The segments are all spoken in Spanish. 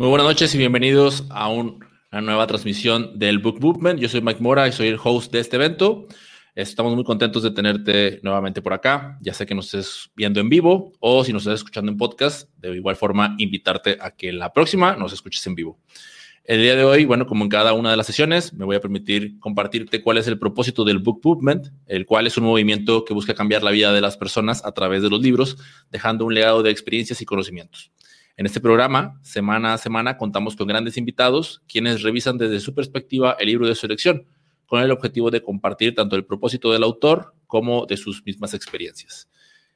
Muy buenas noches y bienvenidos a una nueva transmisión del Book Movement. Yo soy Mike Mora y soy el host de este evento. Estamos muy contentos de tenerte nuevamente por acá. Ya sé que nos estés viendo en vivo o si nos estás escuchando en podcast, de igual forma invitarte a que la próxima nos escuches en vivo. El día de hoy, bueno, como en cada una de las sesiones, me voy a permitir compartirte cuál es el propósito del Book Movement, el cual es un movimiento que busca cambiar la vida de las personas a través de los libros, dejando un legado de experiencias y conocimientos. En este programa, semana a semana, contamos con grandes invitados, quienes revisan desde su perspectiva el libro de su elección, con el objetivo de compartir tanto el propósito del autor como de sus mismas experiencias.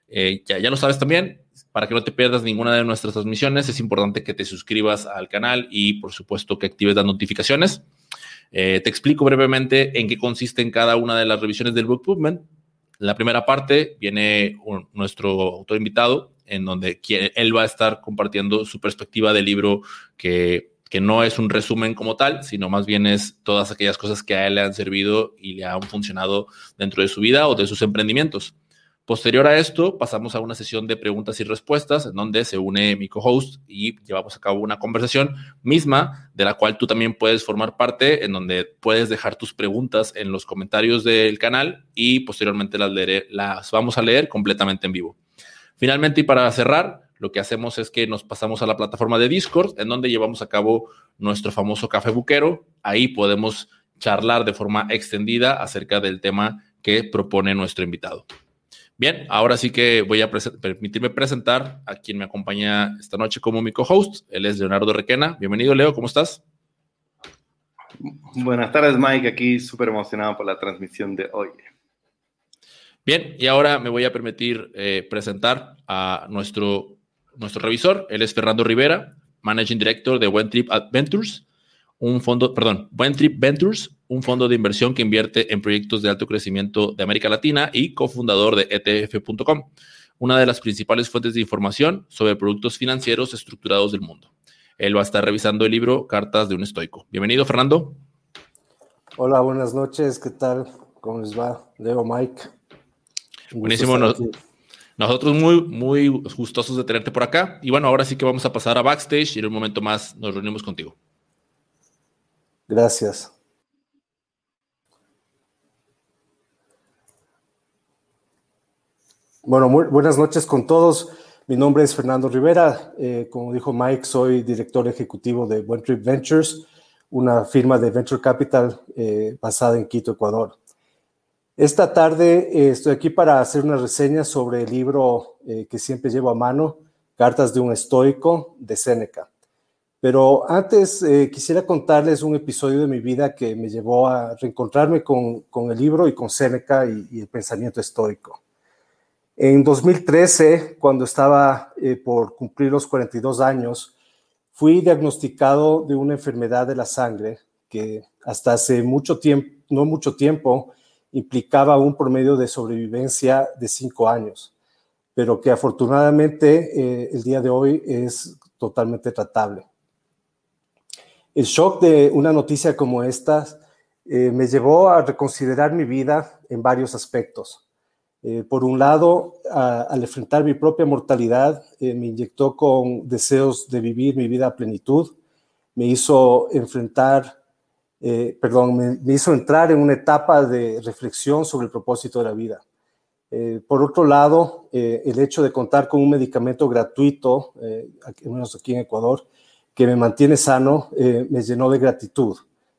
Eh, ya, ya lo sabes también, para que no te pierdas ninguna de nuestras transmisiones, es importante que te suscribas al canal y, por supuesto, que actives las notificaciones. Eh, te explico brevemente en qué consiste en cada una de las revisiones del Book Movement. En la primera parte viene nuestro autor invitado, en donde él va a estar compartiendo su perspectiva del libro que, que no es un resumen como tal, sino más bien es todas aquellas cosas que a él le han servido y le han funcionado dentro de su vida o de sus emprendimientos. Posterior a esto, pasamos a una sesión de preguntas y respuestas, en donde se une mi co-host y llevamos a cabo una conversación misma, de la cual tú también puedes formar parte, en donde puedes dejar tus preguntas en los comentarios del canal y posteriormente las, leeré, las vamos a leer completamente en vivo. Finalmente, y para cerrar, lo que hacemos es que nos pasamos a la plataforma de Discord, en donde llevamos a cabo nuestro famoso café buquero. Ahí podemos charlar de forma extendida acerca del tema que propone nuestro invitado. Bien, ahora sí que voy a permitirme presentar a quien me acompaña esta noche como mi co-host. Él es Leonardo Requena. Bienvenido, Leo, ¿cómo estás? Buenas tardes, Mike. Aquí súper emocionado por la transmisión de hoy. Bien, y ahora me voy a permitir eh, presentar a nuestro, nuestro revisor. Él es Fernando Rivera, Managing Director de One Trip Adventures, un fondo, perdón, One Trip Ventures, un fondo de inversión que invierte en proyectos de alto crecimiento de América Latina y cofundador de ETF.com, una de las principales fuentes de información sobre productos financieros estructurados del mundo. Él va a estar revisando el libro Cartas de un Estoico. Bienvenido, Fernando. Hola, buenas noches. ¿Qué tal? ¿Cómo les va? Leo, Mike. Buenísimo. nosotros muy, muy gustosos de tenerte por acá. Y bueno, ahora sí que vamos a pasar a backstage y en un momento más nos reunimos contigo. Gracias. Bueno, muy buenas noches con todos. Mi nombre es Fernando Rivera. Eh, como dijo Mike, soy director ejecutivo de One Trip Ventures, una firma de venture capital eh, basada en Quito, Ecuador. Esta tarde eh, estoy aquí para hacer una reseña sobre el libro eh, que siempre llevo a mano, Cartas de un estoico, de Séneca. Pero antes eh, quisiera contarles un episodio de mi vida que me llevó a reencontrarme con, con el libro y con Séneca y, y, el pensamiento estoico. En 2013, cuando estaba por cumplir los 42 años, fui diagnosticado de una enfermedad de la sangre que hasta hace mucho tiempo, no mucho tiempo, implicaba un promedio de sobrevivencia de cinco años, pero que afortunadamente eh, el día de hoy es totalmente tratable. El shock de una noticia como esta eh, me llevó a reconsiderar mi vida en varios aspectos. Eh, por un lado, al enfrentar mi propia mortalidad, me inyectó con deseos de vivir mi vida a plenitud, me hizo enfrentar eh, perdón, me, hizo entrar en una etapa de reflexión sobre el propósito de la vida. Eh, por otro lado, eh, el hecho de contar con un medicamento gratuito, al menos aquí en Ecuador, que me mantiene sano, me llenó de gratitud.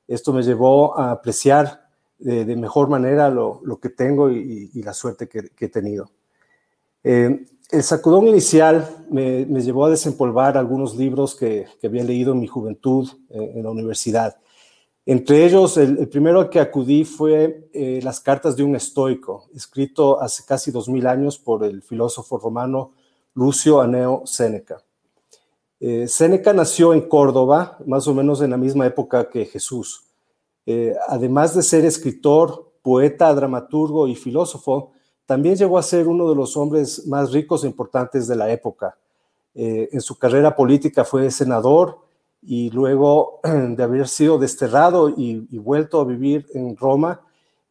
Esto me llevó a apreciar de, mejor manera lo, que tengo y, la suerte que, he tenido. el sacudón inicial me, llevó a desempolvar algunos libros que había leído en mi juventud en la universidad entre ellos, el, primero al que acudí fue eh, Las cartas de un estoico, escrito hace casi dos mil años por el filósofo romano Lucio Aneo Séneca. Eh, Séneca nació en Córdoba, más o menos en la misma época que Jesús. Eh, además de ser escritor, poeta, dramaturgo y filósofo, también llegó a ser uno de los hombres más ricos e importantes de la época. Eh, en su carrera política fue senador, y luego de haber sido desterrado y, vuelto a vivir en Roma,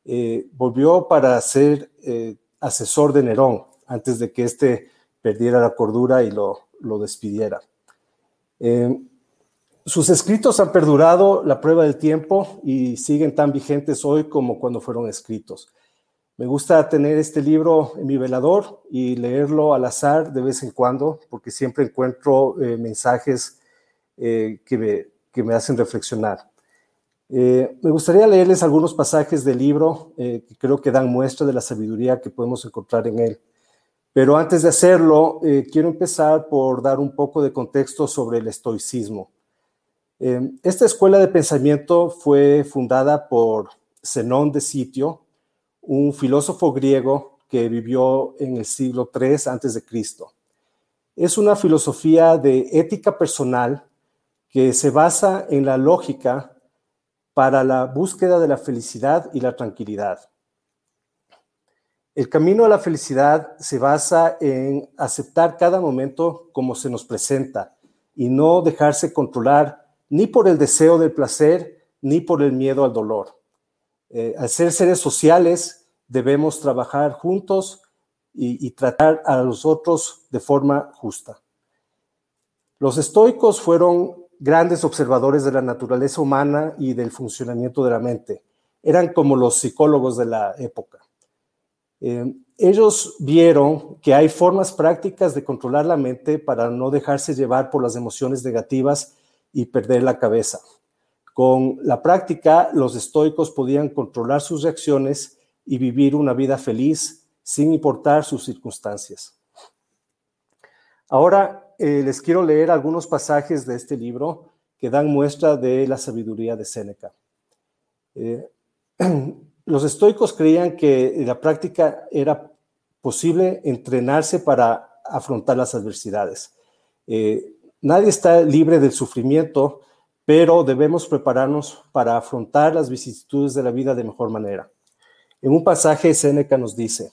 eh, volvió para ser eh, asesor de Nerón antes de que éste perdiera la cordura y lo, lo despidiera. Eh, sus escritos han perdurado la prueba del tiempo y siguen tan vigentes hoy como cuando fueron escritos. Me gusta tener este libro en mi velador y leerlo al azar de vez en cuando, porque siempre encuentro mensajes eh, que, me, que, me, hacen reflexionar. Eh, me gustaría leerles algunos pasajes del libro que creo que dan muestra de la sabiduría que podemos encontrar en él. Pero antes de hacerlo, quiero empezar por dar un poco de contexto sobre el estoicismo. esta escuela de pensamiento fue fundada por Zenón de Sitio, un filósofo griego que vivió en el siglo III Cristo. Es una filosofía de ética personal que se basa en la lógica para la búsqueda de la felicidad y la tranquilidad. El camino a la felicidad se basa en aceptar cada momento como se nos presenta y no dejarse controlar ni por el deseo del placer ni por el miedo al dolor. Eh, al ser seres sociales, debemos trabajar juntos y, tratar a los otros de forma justa. Los estoicos fueron grandes observadores de la naturaleza humana y del funcionamiento de la mente. Eran como los psicólogos de la época. Eh, ellos vieron que hay formas prácticas de controlar la mente para no dejarse llevar por las emociones negativas y perder la cabeza. Con la práctica, los estoicos podían controlar sus reacciones y vivir una vida feliz sin importar sus circunstancias. Ahora eh, les quiero leer algunos pasajes de este libro que dan muestra de la sabiduría de Séneca. Eh, los estoicos creían que la práctica era posible entrenarse para afrontar las adversidades. Eh, nadie está libre del sufrimiento, pero debemos prepararnos para afrontar las vicisitudes de la vida de mejor manera. En un pasaje, Séneca nos dice,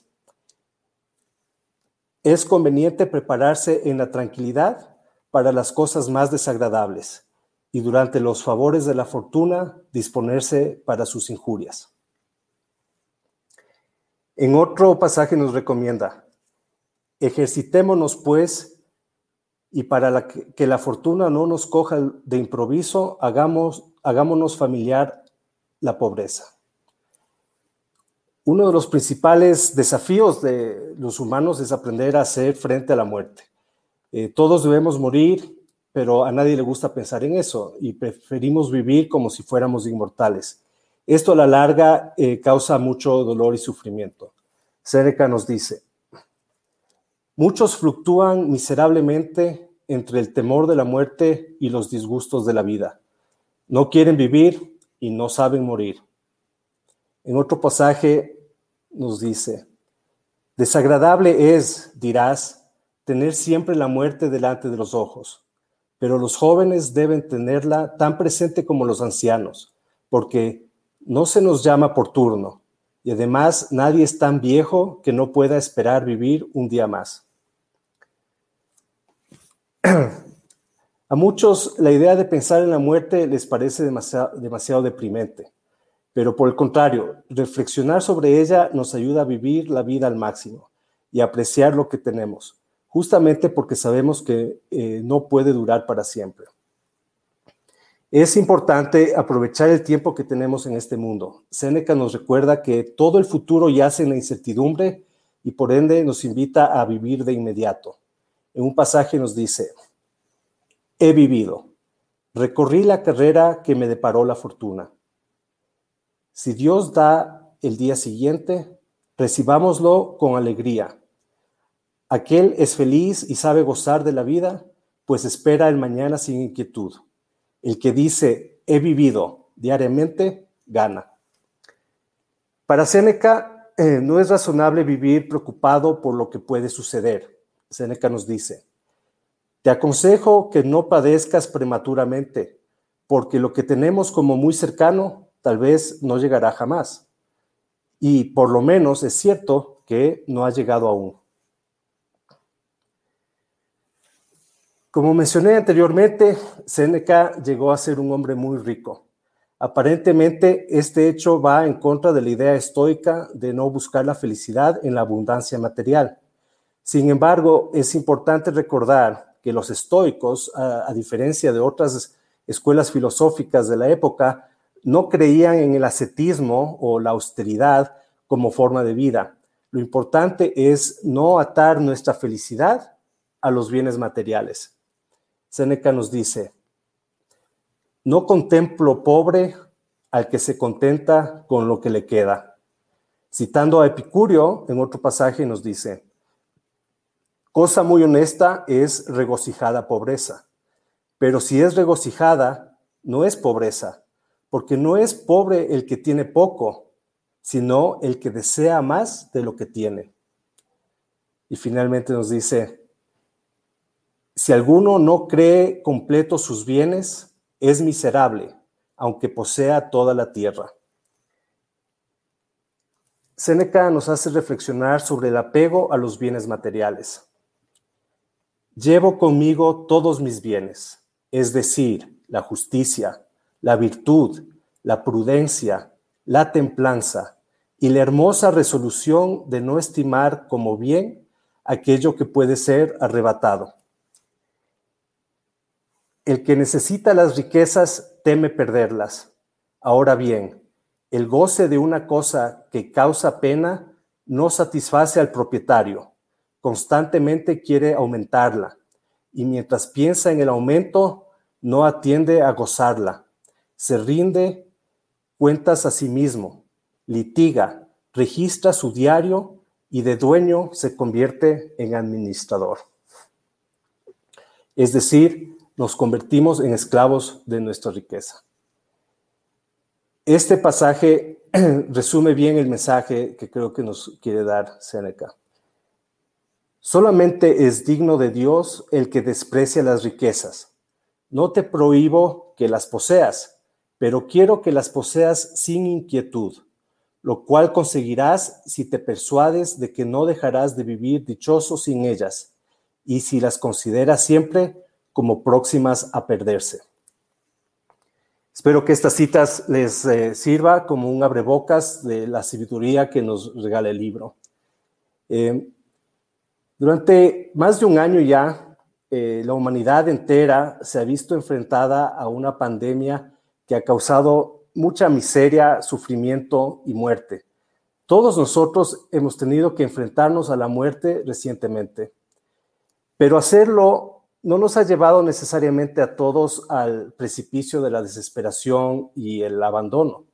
es conveniente prepararse en la tranquilidad para las cosas más desagradables y durante los favores de la fortuna disponerse para sus injurias. En otro pasaje nos recomienda, ejercitémonos pues y para que la fortuna no nos coja de improviso, hagamos, hagámonos familiar la pobreza. Uno de los principales desafíos de los humanos es aprender a hacer frente a la muerte. Eh, todos debemos morir, pero a nadie le gusta pensar en eso y preferimos vivir como si fuéramos inmortales. Esto a la larga eh, causa mucho dolor y sufrimiento. Seneca nos dice, Muchos fluctúan miserablemente entre el temor de la muerte y los disgustos de la vida. No quieren vivir y no saben morir. En otro pasaje nos dice, desagradable es, dirás, tener siempre la muerte delante de los ojos, pero los jóvenes deben tenerla tan presente como los ancianos, porque no se nos llama por turno, y además nadie es tan viejo que no pueda esperar vivir un día más. A muchos la idea de pensar en la muerte les parece demasiado, deprimente, pero por el contrario, reflexionar sobre ella nos ayuda a vivir la vida al máximo y apreciar lo que tenemos, justamente porque sabemos que eh, no puede durar para siempre. Es importante aprovechar el tiempo que tenemos en este mundo. Séneca nos recuerda que todo el futuro yace en la incertidumbre y por ende nos invita a vivir de inmediato. En un pasaje nos dice, he vivido, recorrí la carrera que me deparó la fortuna. Si Dios da el día siguiente, recibámoslo con alegría. Aquel es feliz y sabe gozar de la vida, pues espera el mañana sin inquietud. El que dice, he vivido diariamente, gana. Para Séneca, eh, no es razonable vivir preocupado por lo que puede suceder Seneca nos dice, te aconsejo que no padezcas prematuramente, porque lo que tenemos como muy cercano tal vez no llegará jamás. Y por lo menos es cierto que no ha llegado aún. Como mencioné anteriormente, Seneca llegó a ser un hombre muy rico. Aparentemente, este hecho va en contra de la idea estoica de no buscar la felicidad en la abundancia material. Sin embargo, es importante recordar que los estoicos, a, diferencia de otras escuelas filosóficas de la época no creían en el ascetismo o la austeridad como forma de vida. Lo importante es no atar nuestra felicidad a los bienes materiales. Seneca nos dice, no contemplo pobre al que se contenta con lo que le queda. Citando a Epicurio, en otro pasaje nos dice, cosa muy honesta es regocijada pobreza, pero si es regocijada, no es pobreza, porque no es pobre el que tiene poco, sino el que desea más de lo que tiene. Y finalmente nos dice, si alguno no cree completo sus bienes, es miserable, aunque posea toda la tierra. Séneca nos hace reflexionar sobre el apego a los bienes materiales. Llevo conmigo todos mis bienes, es decir, la justicia, la virtud, la prudencia, la templanza y la hermosa resolución de no estimar como bien aquello que puede ser arrebatado. El que necesita las riquezas teme perderlas. Ahora bien, el goce de una cosa que causa pena no satisface al propietario. Constantemente quiere aumentarla y mientras piensa en el aumento, no atiende a gozarla se rinde cuentas a sí mismo, litiga, registra su diario y de dueño se convierte en administrador. Es decir, nos convertimos en esclavos de nuestra riqueza. Este pasaje resume bien el mensaje que creo que nos quiere dar Séneca. Solamente es digno de Dios el que desprecia las riquezas. No te prohíbo que las poseas, pero quiero que las poseas sin inquietud, lo cual conseguirás si te persuades de que no dejarás de vivir dichoso sin ellas, y si las consideras siempre como próximas a perderse. Espero que estas citas les eh, sirva como un abrebocas de la sabiduría que nos regala el libro. Eh, durante más de un año ya, eh, la humanidad entera se ha visto enfrentada a una pandemia que ha causado mucha miseria, sufrimiento y muerte. Todos nosotros hemos tenido que enfrentarnos a la muerte recientemente, pero hacerlo no nos ha llevado necesariamente a todos al precipicio de la desesperación y el abandono.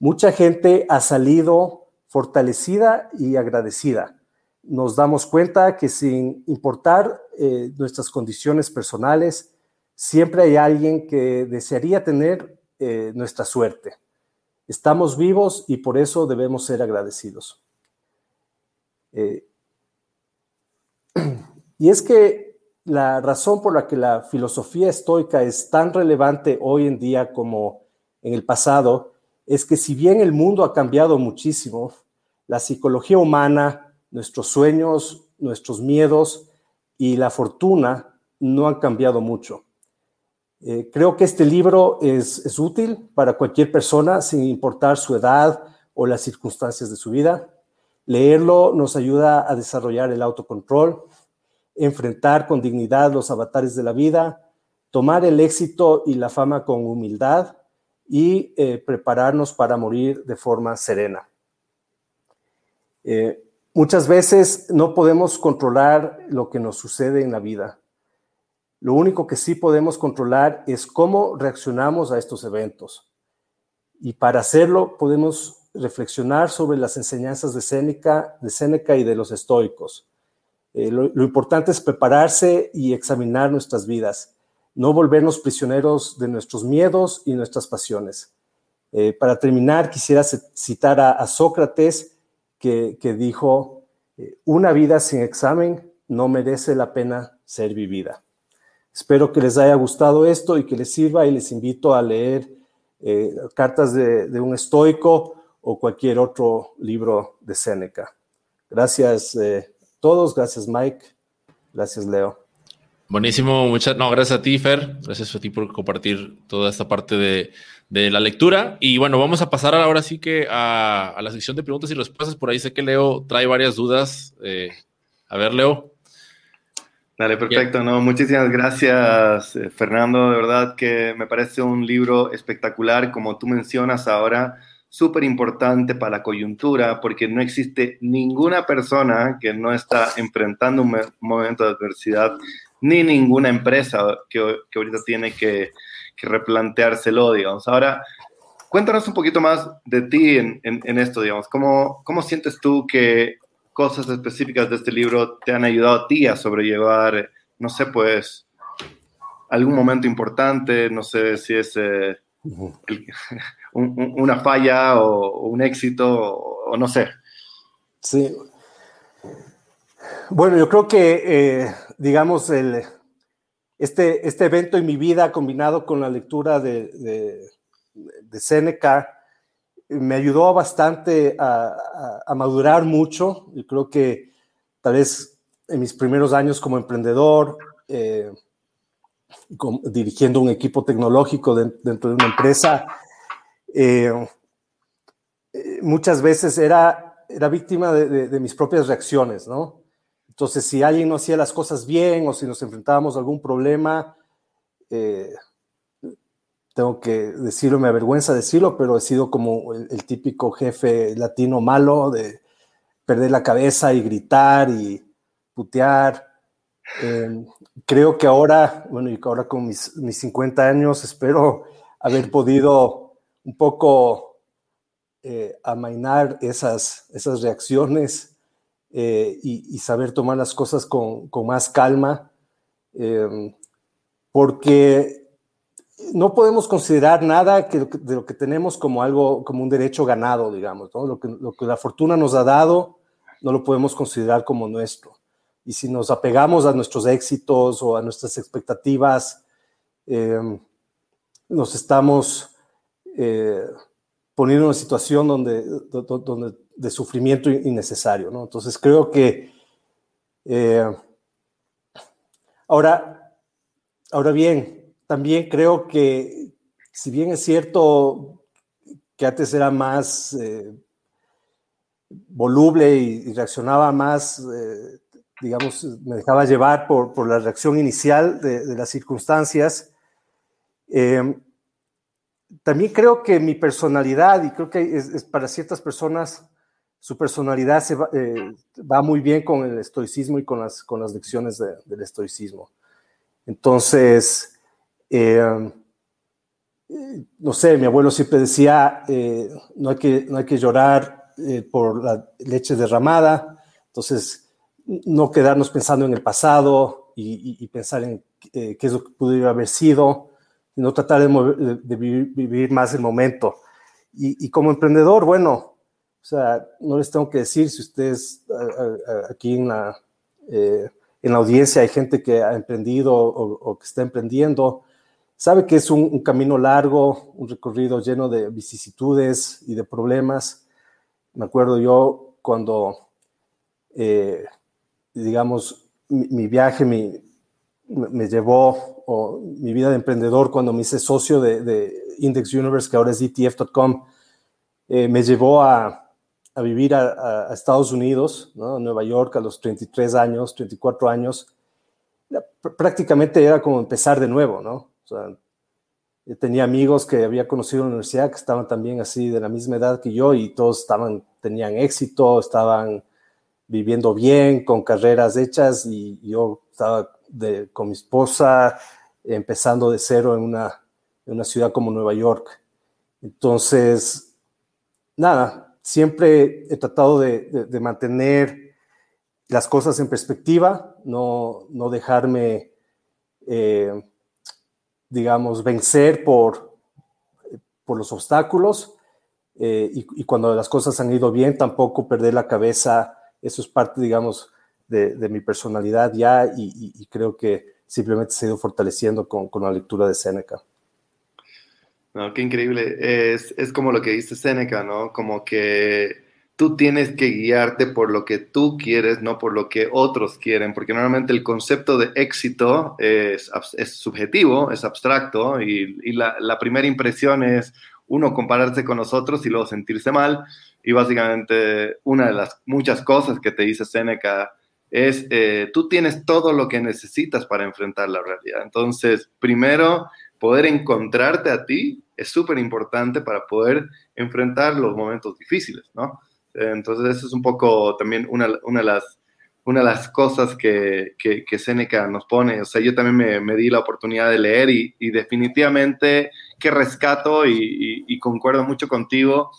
Mucha gente ha salido fortalecida y agradecida. Nos damos cuenta que sin importar eh, nuestras condiciones personales, siempre hay alguien que desearía tener eh, nuestra suerte. Estamos vivos y por eso debemos ser agradecidos. Eh, y es que la razón por la que la filosofía estoica es tan relevante hoy en día como en el pasado es que si bien el mundo ha cambiado muchísimo, la psicología humana, nuestros sueños, nuestros miedos y la fortuna no han cambiado mucho. Eh, creo que este libro es, útil para cualquier persona, sin importar su edad o las circunstancias de su vida. Leerlo nos ayuda a desarrollar el autocontrol, enfrentar con dignidad los avatares de la vida, tomar el éxito y la fama con humildad y eh, prepararnos para morir de forma serena. Eh, muchas veces no podemos controlar lo que nos sucede en la vida lo único que sí podemos controlar es cómo reaccionamos a estos eventos. Y para hacerlo podemos reflexionar sobre las enseñanzas de Séneca, de Séneca y de los estoicos. Eh, lo, importante es prepararse y examinar nuestras vidas, no volvernos prisioneros de nuestros miedos y nuestras pasiones. Eh, para terminar, quisiera citar a, Sócrates que, dijo, eh, una vida sin examen no merece la pena ser vivida. Espero que les haya gustado esto y que les sirva y les invito a leer eh, cartas de, un estoico o cualquier otro libro de Séneca. Gracias a eh, todos, gracias Mike, gracias Leo. Buenísimo, muchas, no, gracias a ti, Fer, gracias a ti por compartir toda esta parte de, la lectura. Y bueno, vamos a pasar ahora sí que a, la sección de preguntas y respuestas. Por ahí sé que Leo trae varias dudas. Eh, a ver, Leo. Dale, perfecto. No, muchísimas gracias, eh, Fernando. De verdad que me parece un libro espectacular, como tú mencionas ahora, súper importante para la coyuntura, porque no existe ninguna persona que no está enfrentando un momento de adversidad, ni ninguna empresa que, que ahorita tiene que, que, replanteárselo, digamos. Ahora, cuéntanos un poquito más de ti en, en, en esto, digamos. ¿Cómo, ¿Cómo sientes tú que cosas específicas de este libro te han ayudado a ti a sobrellevar, no sé, pues, algún momento importante, no sé si es eh, una falla o, un éxito o, no sé. Sí. Bueno, yo creo que, eh, digamos, el, este, este evento en mi vida combinado con la lectura de, de, de Seneca, me ayudó bastante a, madurar mucho. Yo creo que tal vez en mis primeros años como emprendedor, eh, dirigiendo un equipo tecnológico dentro de una empresa, eh, eh, muchas veces era, víctima de, mis propias reacciones, ¿no? Entonces, si alguien no hacía las cosas bien o si nos enfrentábamos a algún problema, tengo que decirlo, me avergüenza decirlo, pero he sido como el, típico jefe latino malo de perder la cabeza y gritar y putear. Em, creo que ahora, bueno, y ahora con mis, mis 50 años, espero haber podido un poco eh, amainar esas, esas reacciones eh, y, saber tomar las cosas con, con más calma, em, porque no podemos considerar nada de lo que tenemos como algo, como un derecho ganado, digamos, Lo que, la fortuna nos ha dado, no lo podemos considerar como nuestro. Y si nos apegamos a nuestros éxitos o a nuestras expectativas, em, nos estamos eh, poniendo en una situación donde, donde, de sufrimiento innecesario, ¿no? Entonces creo que eh, ahora, ahora bien, también creo que, si bien es cierto que antes era más eh, voluble y, reaccionaba más, eh, digamos, me dejaba llevar por, por la reacción inicial de, las circunstancias, eh, también creo que mi personalidad, y creo que es, para ciertas personas, su personalidad se va, va, muy bien con el estoicismo y con las, con las lecciones del estoicismo. Entonces, eh, no sé, mi abuelo siempre decía, eh, no, hay que, no hay que llorar eh, por la leche derramada, entonces no quedarnos pensando en el pasado y, pensar en qué es lo que pudiera haber sido, sino tratar de, vivir, más el momento. Y, como emprendedor, bueno, o sea, no les tengo que decir si ustedes aquí en la, en la audiencia hay gente que ha emprendido o que está emprendiendo, Sabe que es un, camino largo, un recorrido lleno de vicisitudes y de problemas. Me acuerdo yo cuando, eh, digamos, mi, viaje me llevó, o mi vida de emprendedor, cuando me hice socio de, Index Universe, que ahora es ETF.com, eh, me llevó a, vivir a, Estados Unidos, ¿no? Nueva York, a los 33 años, 34 años. Prácticamente era como empezar de nuevo, ¿no? O sea, tenía amigos que había conocido en la universidad que estaban también así de la misma edad que yo y todos estaban, tenían éxito, estaban viviendo bien, con carreras hechas y yo estaba con mi esposa empezando de cero en una, en una ciudad como Nueva York. Entonces, nada, siempre he tratado de, de, mantener las cosas en perspectiva, no, no dejarme... Eh, digamos, vencer por, por los obstáculos eh, y, cuando las cosas han ido bien, tampoco perder la cabeza. Eso es parte, digamos, de, mi personalidad ya y, creo que simplemente se ha ido fortaleciendo con, con la lectura de Seneca. No, qué increíble. Es, es como lo que dice Seneca, ¿no? Como que tú tienes que guiarte por lo que tú quieres, no por lo que otros quieren, porque normalmente el concepto de éxito es, es subjetivo, es abstracto, y, la, primera impresión es uno compararse con nosotros y luego sentirse mal, y básicamente una de las muchas cosas que te dice Seneca es, eh, tú tienes todo lo que necesitas para enfrentar la realidad. Entonces, primero, poder encontrarte a ti es súper importante para poder enfrentar los momentos difíciles, ¿no? Entonces, eso es un poco también una, una de las una de las cosas que, que, Seneca nos pone. O sea, yo también me, di la oportunidad de leer y, definitivamente que rescato y, y, concuerdo mucho contigo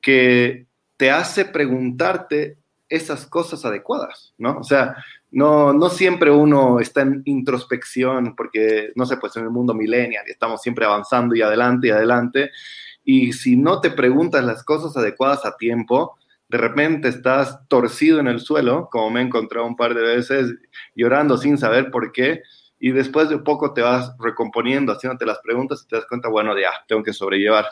que te hace preguntarte esas cosas adecuadas, ¿no? O sea, no, no siempre uno está en introspección porque, no sé, pues en el mundo millennial estamos siempre avanzando y adelante y adelante. Y si no te preguntas las cosas adecuadas a tiempo, de repente estás torcido en el suelo, como me he encontrado un par de veces, llorando sin saber por qué, y después de poco te vas recomponiendo, haciéndote las preguntas y te das cuenta, bueno, ya, tengo que sobrellevar.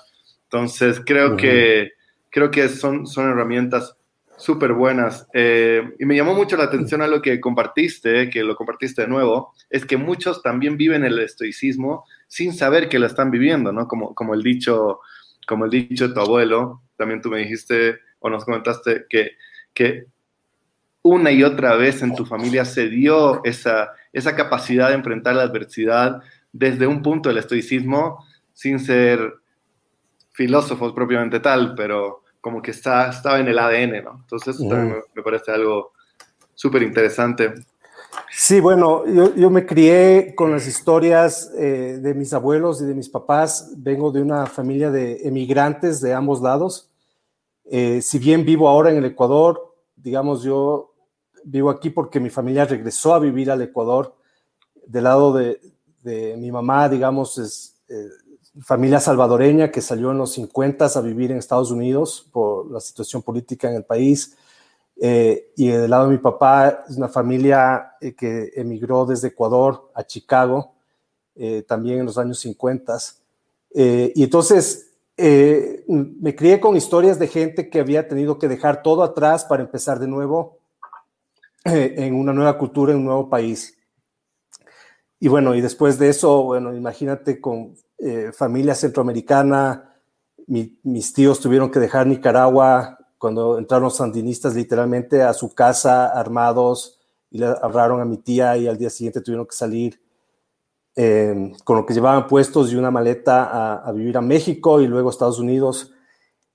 Entonces, creo que, creo que son, son herramientas súper buenas. Eh, y me llamó mucho la atención a lo que compartiste, que lo compartiste de nuevo, es que muchos también viven el estoicismo sin saber que lo están viviendo, ¿no? Como, como, el, dicho, como el dicho de tu abuelo, también tú me dijiste, o nos comentaste que, que una y otra vez en tu familia se dio esa, esa capacidad de enfrentar la adversidad desde un punto del estoicismo, sin ser filósofos propiamente tal, pero como que está, estaba en el ADN, ¿no? Entonces, me, parece algo súper interesante. Sí, bueno, yo, yo, me crié con las historias eh, de mis abuelos y de mis papás. Vengo de una familia de emigrantes de ambos lados. Eh, si bien vivo ahora en el Ecuador, digamos, yo vivo aquí porque mi familia regresó a vivir al Ecuador. Del lado de, mi mamá, digamos, es eh, familia salvadoreña que salió en los 50 a vivir en Estados Unidos por la situación política en el país. Eh, y del lado de mi papá es una familia que emigró desde Ecuador a Chicago, también en los años 50. y entonces eh, me crié con historias de gente que había tenido que dejar todo atrás para empezar de nuevo eh, en una nueva cultura, en un nuevo país. Y bueno, y después de eso, bueno, imagínate con eh, familia centroamericana, mis tíos tuvieron que dejar Nicaragua cuando entraron sandinistas literalmente a su casa armados y le agarraron a mi tía y al día siguiente tuvieron que salir eh, con lo que llevaban puestos y una maleta a, vivir a México y luego a Estados Unidos.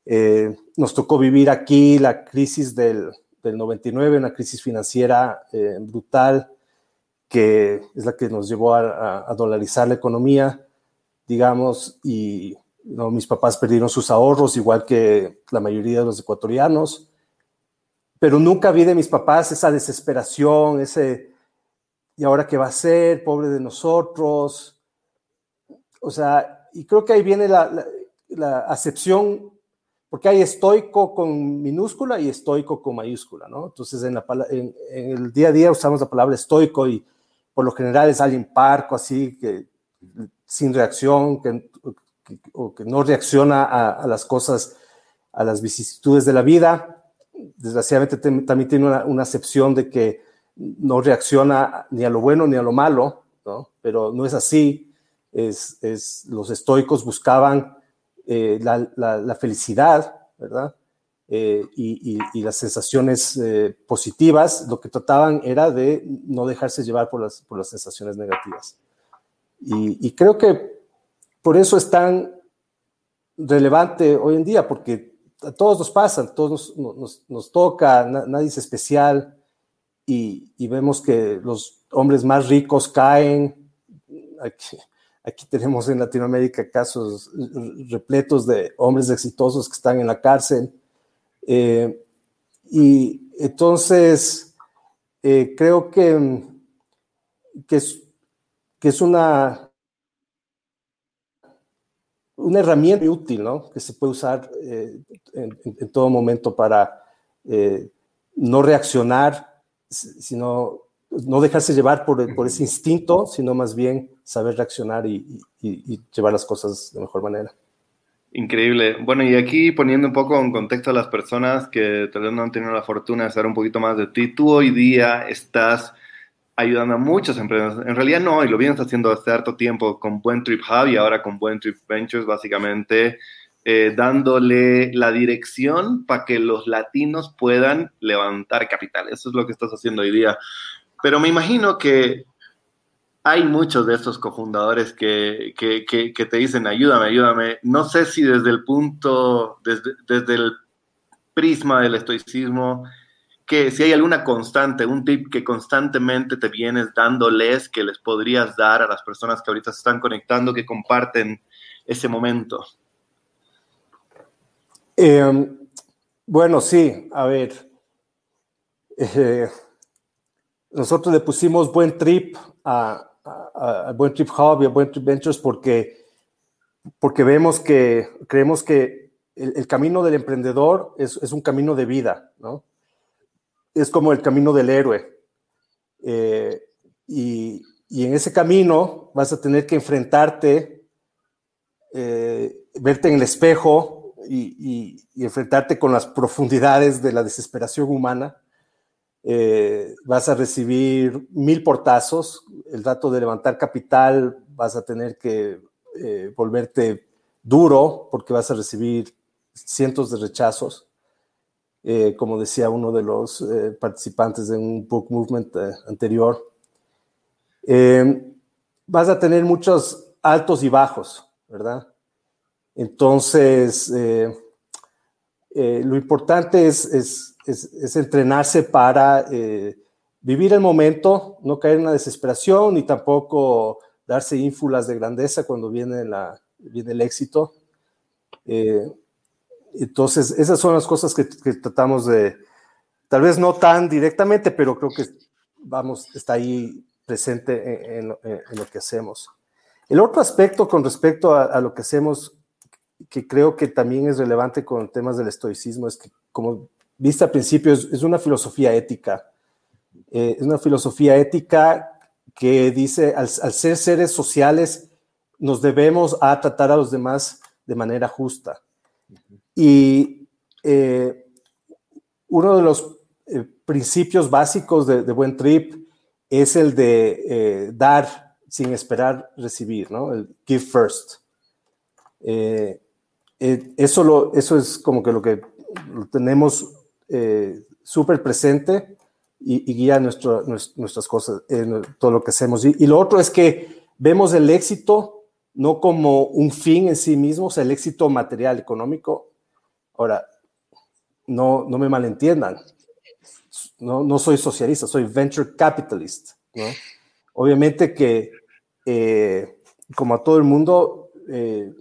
Eh, nos tocó vivir aquí la crisis del, del 99, una crisis financiera eh, brutal, que es la que nos llevó a, dolarizar la economía, digamos, y mis papás perdieron sus ahorros, igual que la mayoría de los ecuatorianos, pero nunca vi de mis papás esa desesperación, ese ¿y ahora qué va a ser? Pobre de nosotros. O sea, y creo que ahí viene la, la, acepción, porque hay estoico con minúscula y estoico con mayúscula, ¿no? Entonces, en, la, en, el día a día usamos la palabra estoico y por lo general es alguien parco, así, que sin reacción, que, o que no reacciona a, las cosas, a las vicisitudes de la vida. Desgraciadamente también tiene una, una acepción de que no reacciona ni a lo bueno ni a lo malo, ¿no? pero no es así. Es, es los estoicos buscaban eh, la, la, felicidad, ¿verdad? Eh, y, y, las sensaciones eh, positivas, lo que trataban era de no dejarse llevar por las, por las sensaciones negativas. Y, y, creo que por eso es tan relevante hoy en día, porque a todos nos pasa, todos nos, nos, nos toca, nadie es especial, y, vemos que los hombres más ricos caen. Aquí, tenemos en Latinoamérica casos repletos de hombres exitosos que están en la cárcel. Eh, y entonces, eh, creo que, que, es, que es una, una herramienta útil, ¿no? Que se puede usar eh, en, en, todo momento para no reaccionar sino no dejarse llevar por, por ese instinto, sino más bien saber reaccionar y, llevar las cosas de mejor manera. Increíble. Bueno, y aquí poniendo un poco en contexto a las personas que tal vez no han tenido la fortuna de saber un poquito más de ti, tú hoy día estás ayudando a muchas empresas. En realidad no, y lo vienes haciendo hace harto tiempo con Buen Trip Hub y ahora con Buen Trip Ventures, básicamente eh, dándole la dirección para que los latinos puedan levantar capital. Eso es lo que estás haciendo hoy día. Pero me imagino que hay muchos de estos cofundadores que, que, que, te dicen, ayúdame, ayúdame. No sé si desde el punto, desde, desde el prisma del estoicismo, que si hay alguna constante, un tip que constantemente te vienes dándoles, que les podrías dar a las personas que ahorita se están conectando, que comparten ese momento. Em, bueno, sí, a ver. Eh, nosotros le pusimos buen trip a, Buen Trip Hub y a Buen Trip Ventures porque, porque vemos que, creemos que el, camino del emprendedor es, es, un camino de vida, ¿no? Es como el camino del héroe. Eh, y, y, en ese camino vas a tener que enfrentarte, eh, verte en el espejo y, enfrentarte con las profundidades de la desesperación humana eh, vas a recibir mil portazos, el dato de levantar capital vas a tener que eh, volverte duro porque vas a recibir cientos de rechazos, eh, como decía uno de los participantes de un book movement anterior. vas a tener muchos altos y bajos, ¿verdad? Entonces, lo importante es es, entrenarse para eh, vivir el momento, no caer en la desesperación ni tampoco darse ínfulas de grandeza cuando viene, la, viene el éxito. Eh, entonces, esas son las cosas que, tratamos de, tal vez no tan directamente, pero creo que vamos, está ahí presente en, lo que hacemos. El otro aspecto con respecto a, a, lo que hacemos, que creo que también es relevante con temas del estoicismo, es que, como vista al principio, es, una filosofía ética. Eh, es una filosofía ética que dice, al, ser seres sociales, nos debemos a tratar a los demás de manera justa. Y eh, uno de los eh, principios básicos de, Buen Trip es el de dar sin esperar recibir, ¿no? El give first. Eso, lo, eso es como que lo que tenemos eh, súper presente y, guía nuestro, nuestras cosas, en todo lo que hacemos. Y, lo otro es que vemos el éxito no como un fin en sí mismo, o sea, el éxito material, económico. Ahora, no, no me malentiendan, no, no soy socialista, soy venture capitalist. ¿no? Obviamente que, eh, como a todo el mundo, eh,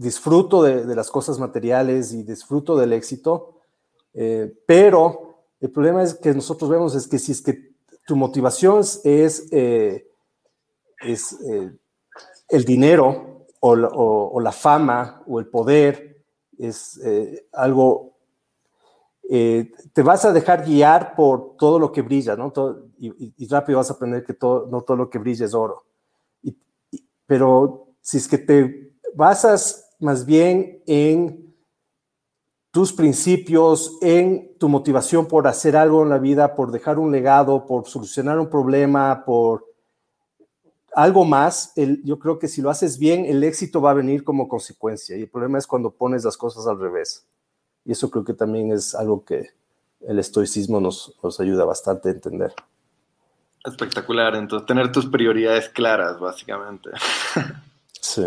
disfruto de, de, las cosas materiales y disfruto del éxito, eh, pero el problema es que nosotros vemos es que si es que tu motivación es, es eh, eh, el dinero o, la fama o el poder, es algo, te vas a dejar guiar por todo lo que brilla, ¿no? y, rápido vas a aprender que todo, no todo lo que brilla es oro. pero si es que te basas más bien en tus principios, en tu motivación por hacer algo en la vida, por dejar un legado, por solucionar un problema, por algo más, yo creo que si lo haces bien, el éxito va a venir como consecuencia. Y el problema es cuando pones las cosas al revés. Y eso creo que también es algo que el estoicismo nos, nos ayuda bastante a entender. Espectacular, entonces tener tus prioridades claras, básicamente. Sí.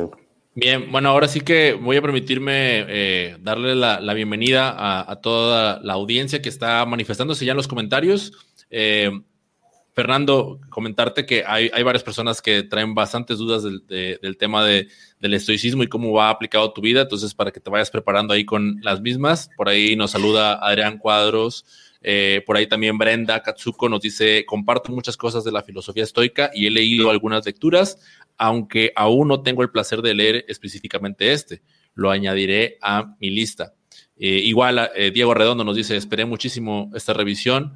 Bien, bueno, ahora sí que voy a permitirme eh, darle la, bienvenida a, toda la audiencia que está manifestándose ya en los comentarios. Eh, Fernando, comentarte que hay, varias personas que traen bastantes dudas del, tema del estoicismo y cómo va aplicado tu vida, entonces para que te vayas preparando ahí con las mismas. Por ahí nos saluda Adrián Cuadros, eh, por ahí también Brenda Katsuko nos dice, comparto muchas cosas de la filosofía estoica y he leído algunas lecturas aunque aún no tengo el placer de leer específicamente este. Lo añadiré a mi lista. Eh, igual, eh, Diego Redondo nos dice, esperé muchísimo esta revisión.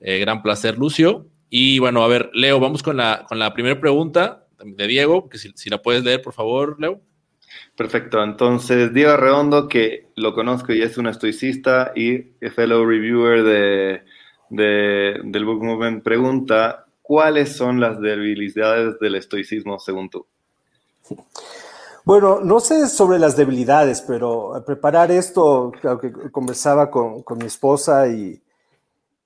Eh, gran placer, Lucio. Y bueno, a ver, Leo, vamos con la, con la primera pregunta de Diego, que si, la puedes leer, por favor, Leo. Perfecto, entonces Diego Redondo, que lo conozco y es un estoicista y fellow reviewer de, de, del Book Movement, pregunta, ¿cuáles son las debilidades del estoicismo según tú? Bueno, no sé sobre las debilidades, pero al preparar esto, aunque conversaba con, con mi esposa y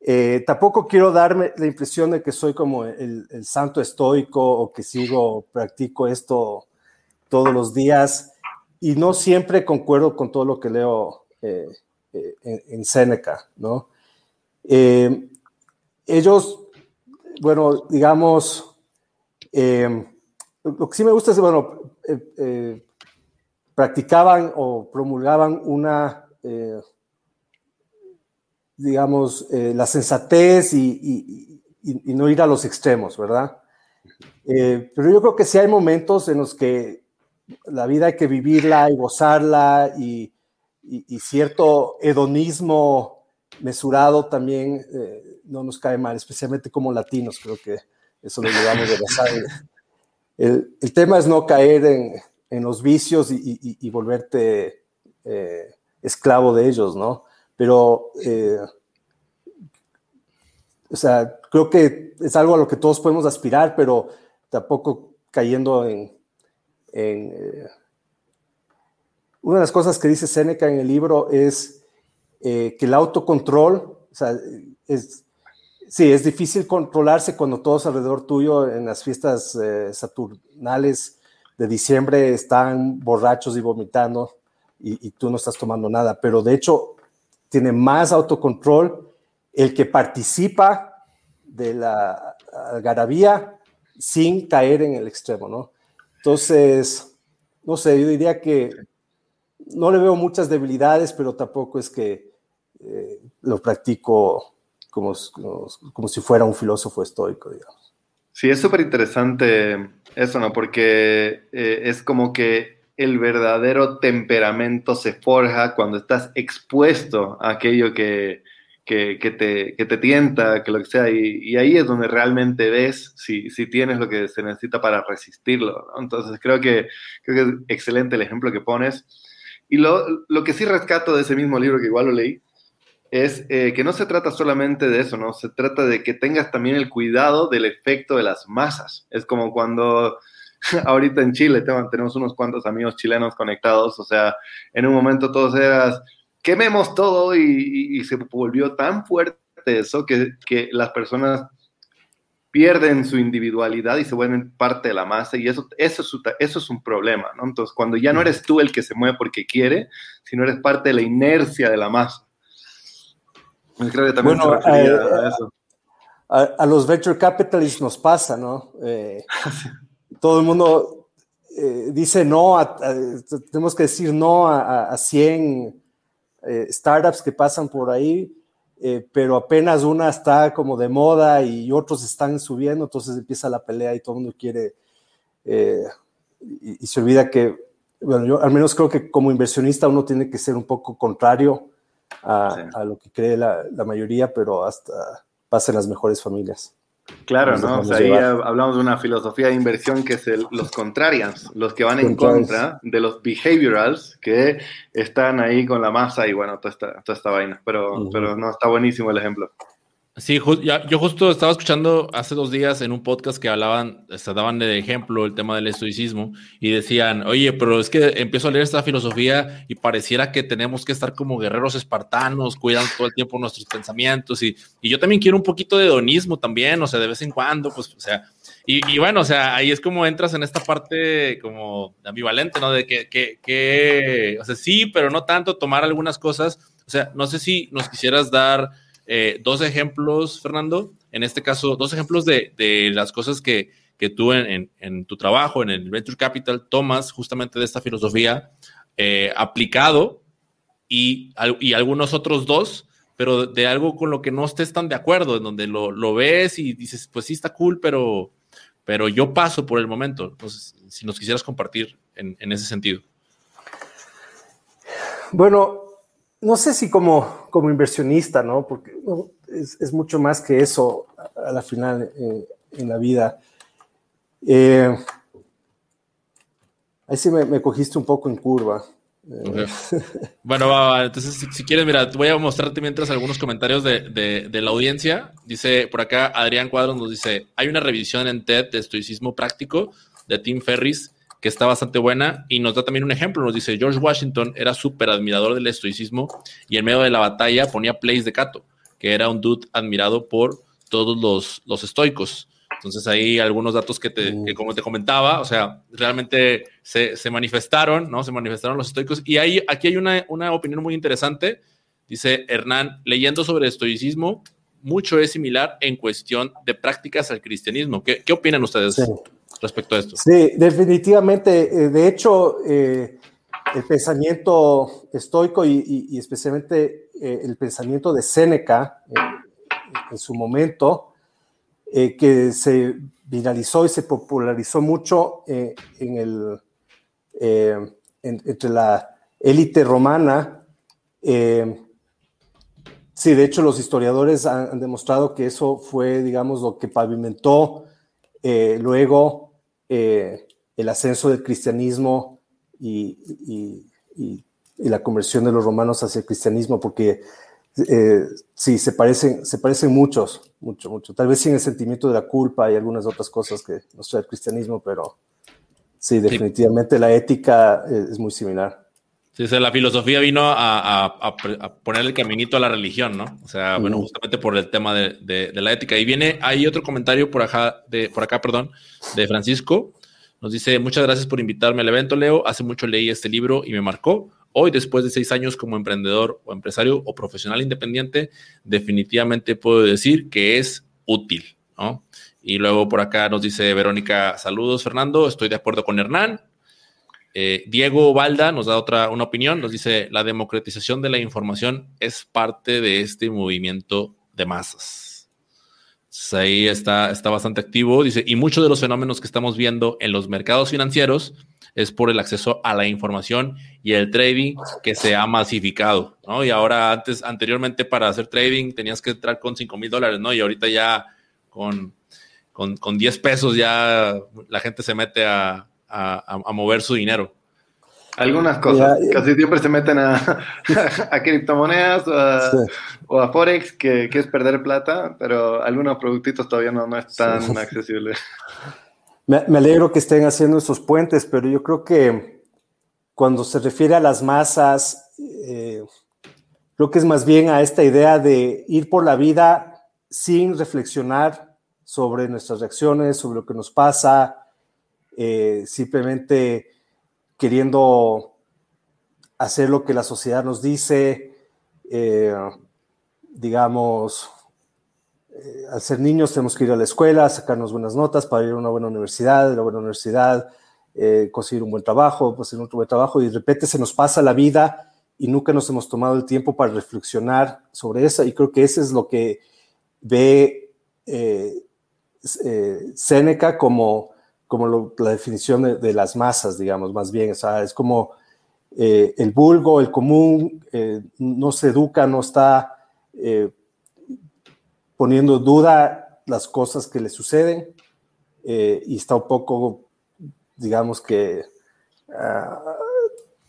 eh, tampoco quiero darme la impresión de que soy como el, el, santo estoico o que sigo, practico esto todos los días y no siempre concuerdo con todo lo que leo eh, eh, en, Seneca, ¿no? ellos, bueno, digamos, lo que sí me gusta es, bueno, eh, eh, practicaban o promulgaban una, eh, digamos, la sensatez y, no ir a los extremos, ¿verdad? pero yo creo que sí hay momentos en los que la vida hay que vivirla y gozarla y, cierto hedonismo mesurado también no nos cae mal, especialmente como latinos, creo que eso lo llevamos de la sangre. El, el tema es no caer en, en los vicios y, y, volverte eh, esclavo de ellos, ¿no? Pero, eh, o sea, creo que es algo a lo que todos podemos aspirar, pero tampoco cayendo en... en eh, una de las cosas que dice Seneca en el libro es que el autocontrol, o sea, es, Sí, es difícil controlarse cuando todos alrededor tuyo en las fiestas eh, saturnales de diciembre están borrachos y vomitando y, tú no estás tomando nada. Pero de hecho, tiene más autocontrol el que participa de la algarabía sin caer en el extremo, ¿no? Entonces, no sé, yo diría que no le veo muchas debilidades, pero tampoco es que eh, lo practico como, como, si fuera un filósofo estoico, digamos. Sí, es súper interesante eso, ¿no? Porque eh, es como que el verdadero temperamento se forja cuando estás expuesto a aquello que, que, que, te, que te, tienta, que lo que sea, y, y, ahí es donde realmente ves si, si, tienes lo que se necesita para resistirlo. ¿no? Entonces creo que, creo que es excelente el ejemplo que pones. Y lo, lo que sí rescato de ese mismo libro, que igual lo leí, es eh, que no se trata solamente de eso, ¿no? Se trata de que tengas también el cuidado del efecto de las masas. Es como cuando ahorita en Chile tenemos unos cuantos amigos chilenos conectados, o sea, en un momento todos eras, quememos todo y, se volvió tan fuerte eso que, que, las personas pierden su individualidad y se vuelven parte de la masa y eso, eso, es, eso es un problema, ¿no? Entonces, cuando ya no eres tú el que se mueve porque quiere, sino eres parte de la inercia de la masa. Creo que también bueno, eh, a, eso. A, los venture capitalists nos pasa, ¿no? Eh, todo el mundo eh, dice no, tenemos que decir no a, 100 startups que pasan por ahí, pero apenas una está como de moda y otros están subiendo, entonces empieza la pelea y todo el mundo quiere, y, y, se olvida que, bueno, yo al menos creo que como inversionista uno tiene que ser un poco contrario a, lo que cree la, la, mayoría, pero hasta pasa en las mejores familias. Claro, ¿no? O sea, ahí hablamos de una filosofía de inversión que es los contrarians, los que van en contra de los behaviorals que están ahí con la masa y bueno, toda esta, toda esta vaina. Pero, pero no, está buenísimo el ejemplo. Sí, yo justo estaba escuchando hace dos días en un podcast que hablaban, se daban de ejemplo el tema del estoicismo y decían, oye, pero es que empiezo a leer esta filosofía y pareciera que tenemos que estar como guerreros espartanos, cuidando todo el tiempo nuestros pensamientos y, y yo también quiero un poquito de hedonismo también, o sea, de vez en cuando, pues, o sea, y, y bueno, o sea, ahí es como entras en esta parte como ambivalente, ¿no? De que, que, que, o sea, sí, pero no tanto tomar algunas cosas, o sea, no sé si nos quisieras dar eh, dos ejemplos, Fernando, en este caso, dos ejemplos de, de las cosas que, que tú en, en, tu trabajo, en el Venture Capital, tomas justamente de esta filosofía eh, aplicado y, y, algunos otros dos, pero de algo con lo que no estés tan de acuerdo, en donde lo, lo ves y dices, pues sí está cool, pero, pero yo paso por el momento. Entonces, si nos quisieras compartir en, en ese sentido. Bueno, no sé si como, como inversionista, ¿no? Porque es, mucho más que eso a, la final eh, en la vida. Eh, ahí sí me, cogiste un poco en curva. Eh, bueno, va, entonces si, quieres, mira, voy a mostrarte mientras algunos comentarios de, de, la audiencia. Dice por acá, Adrián Cuadros nos dice, hay una revisión en TED de estoicismo práctico de Tim Ferris que está bastante buena y nos da también un ejemplo. Nos dice, George Washington era súper admirador del estoicismo y en medio de la batalla ponía plays de Cato, que era un dude admirado por todos los, los estoicos. Entonces ahí algunos datos que, te, que como te comentaba, o sea, realmente se, se, manifestaron, ¿no? Se manifestaron los estoicos. Y ahí, aquí hay una, una opinión muy interesante. Dice Hernán, leyendo sobre estoicismo, mucho es similar en cuestión de prácticas al cristianismo. ¿Qué, qué opinan ustedes respecto a esto? Sí, definitivamente. Eh, de hecho, eh, el pensamiento estoico y, especialmente eh, el pensamiento de Séneca en su momento, que se viralizó y se popularizó mucho en el, entre la élite romana. sí, de hecho los historiadores han, demostrado que eso fue, digamos, lo que pavimentó luego el ascenso del cristianismo y, y, la conversión de los romanos hacia el cristianismo, porque eh, sí, se parecen, se parecen muchos, mucho, mucho. Tal vez sin el sentimiento de la culpa y algunas otras cosas que nos trae el cristianismo, pero sí, definitivamente la ética es, muy similar. Sí, o sea, la filosofía vino a, a, poner el caminito a la religión, ¿no? O sea, bueno, justamente por el tema de, de, la ética. Y viene, hay otro comentario por acá, de, por acá, perdón, de Francisco. Nos dice, muchas gracias por invitarme al evento, Leo. Hace mucho leí este libro y me marcó. Hoy, después de seis años como emprendedor o empresario o profesional independiente, definitivamente puedo decir que es útil, ¿no? Y luego por acá nos dice Verónica, saludos Fernando, estoy de acuerdo con Hernán. Eh, Diego Balda nos da otra una opinión, nos dice, la democratización de la información es parte de este movimiento de masas. ahí está, está bastante activo, dice, y muchos de los fenómenos que estamos viendo en los mercados financieros es por el acceso a la información y el trading que se ha masificado, ¿no? Y ahora antes, anteriormente para hacer trading tenías que entrar con 5 mil dólares, ¿no? Y ahorita ya con, con, con, 10 pesos ya la gente se mete a, a, a mover su dinero. Algunas cosas, casi siempre se meten a, a criptomonedas o a, Forex, que, que, es perder plata, pero algunos productitos todavía no, no es tan accesible. Me, alegro que estén haciendo esos puentes, pero yo creo que cuando se refiere a las masas, eh, creo que es más bien a esta idea de ir por la vida sin reflexionar sobre nuestras reacciones, sobre lo que nos pasa, eh, simplemente queriendo hacer lo que la sociedad nos dice, eh, digamos, eh, al ser niños tenemos que ir a la escuela, sacarnos buenas notas para ir a una buena universidad, la buena universidad, conseguir un buen trabajo, conseguir un buen trabajo, y de repente se nos pasa la vida y nunca nos hemos tomado el tiempo para reflexionar sobre eso, y creo que eso es lo que ve Seneca como, como la definición de, las masas, digamos, más bien, o sea, es como el vulgo, el común, no se educa, no está poniendo duda las cosas que le suceden eh, y está un poco, digamos que, ah,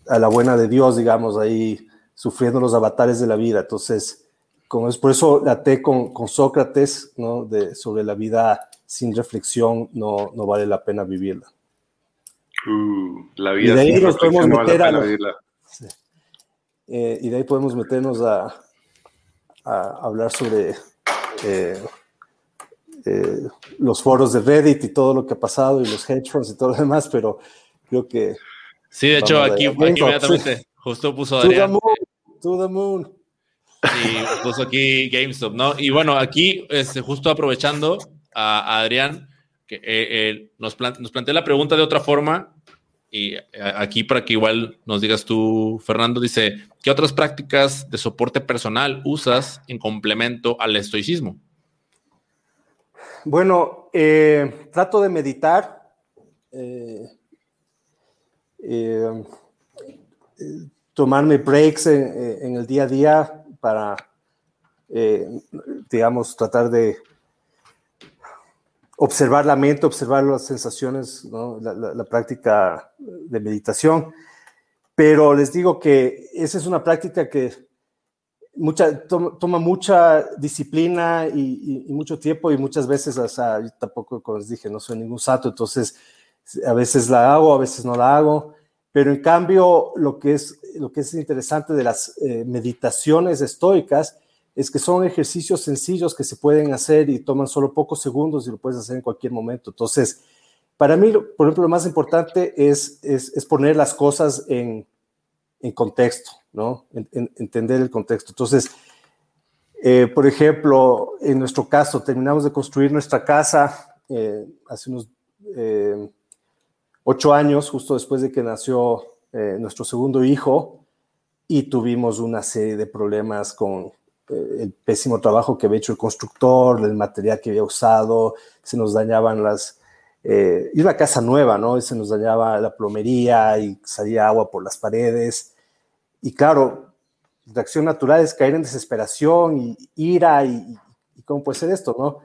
a la buena de Dios, digamos, ahí sufriendo los avatares de la vida. Entonces, como es por eso la con, con Sócrates, ¿no? De, sobre la vida sin reflexión, no, no vale la pena vivirla. Uh, la vida y de ahí nos podemos meter a, eh, y de ahí podemos meternos a, a hablar sobre eh, eh, los foros de Reddit y todo lo que ha pasado y los hedge funds y todo lo demás, pero creo que... Sí, de hecho, aquí, inmediatamente, justo puso Adrián. To the moon. Y puso aquí GameStop, ¿no? Y bueno, aquí, este, justo aprovechando a, Adrián, que eh, nos, nos plantea la pregunta de otra forma, y aquí para que igual nos digas tú, Fernando, dice, ¿qué otras prácticas de soporte personal usas en complemento al estoicismo? Bueno, eh, trato de meditar, eh, eh, tomarme breaks en, el día a día para, digamos, tratar de observar la mente, observar las sensaciones, la, práctica de meditación. Pero les digo que esa es una práctica que mucha, toma, mucha disciplina y, mucho tiempo y muchas veces, tampoco, como les dije, no soy ningún sato, entonces A veces la hago, a veces no la hago, pero en cambio lo que es, lo que es interesante de las eh, meditaciones estoicas es que son ejercicios sencillos que se pueden hacer y toman solo pocos segundos y lo puedes hacer en cualquier momento. Entonces, para mí, por ejemplo, lo más importante es, es, poner las cosas en, en contexto, ¿no? entender el contexto. Entonces, eh, por ejemplo, en nuestro caso, terminamos de construir nuestra casa eh, hace unos eh, ocho años, justo después de que nació nuestro segundo hijo, y tuvimos una serie de problemas con el pésimo trabajo que había hecho el constructor, el material que había usado, se nos dañaban las... y una casa nueva, ¿no? Y se nos dañaba la plomería y salía agua por las paredes. Y claro, reacción natural es caer en desesperación y ira y, cómo puede ser esto, ¿no?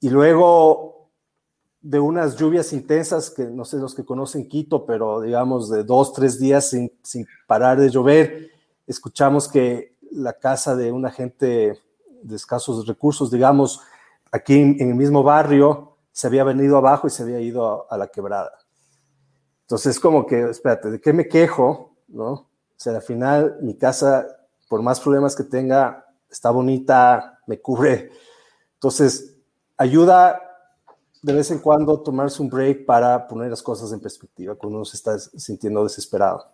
Y luego de unas lluvias intensas, que no sé los que conocen Quito, pero digamos de dos, tres días sin, sin parar de llover, escuchamos que la casa de una gente de escasos recursos, digamos, aquí en, el mismo barrio, se había venido abajo y se había ido a, a la quebrada. Entonces, como que, espérate, ¿de qué me quejo? ¿No? O sea, al final mi casa por más problemas que tenga, está bonita, me cubre. Entonces, ayuda de vez en cuando tomarse un break para poner las cosas en perspectiva cuando uno se está sintiendo desesperado.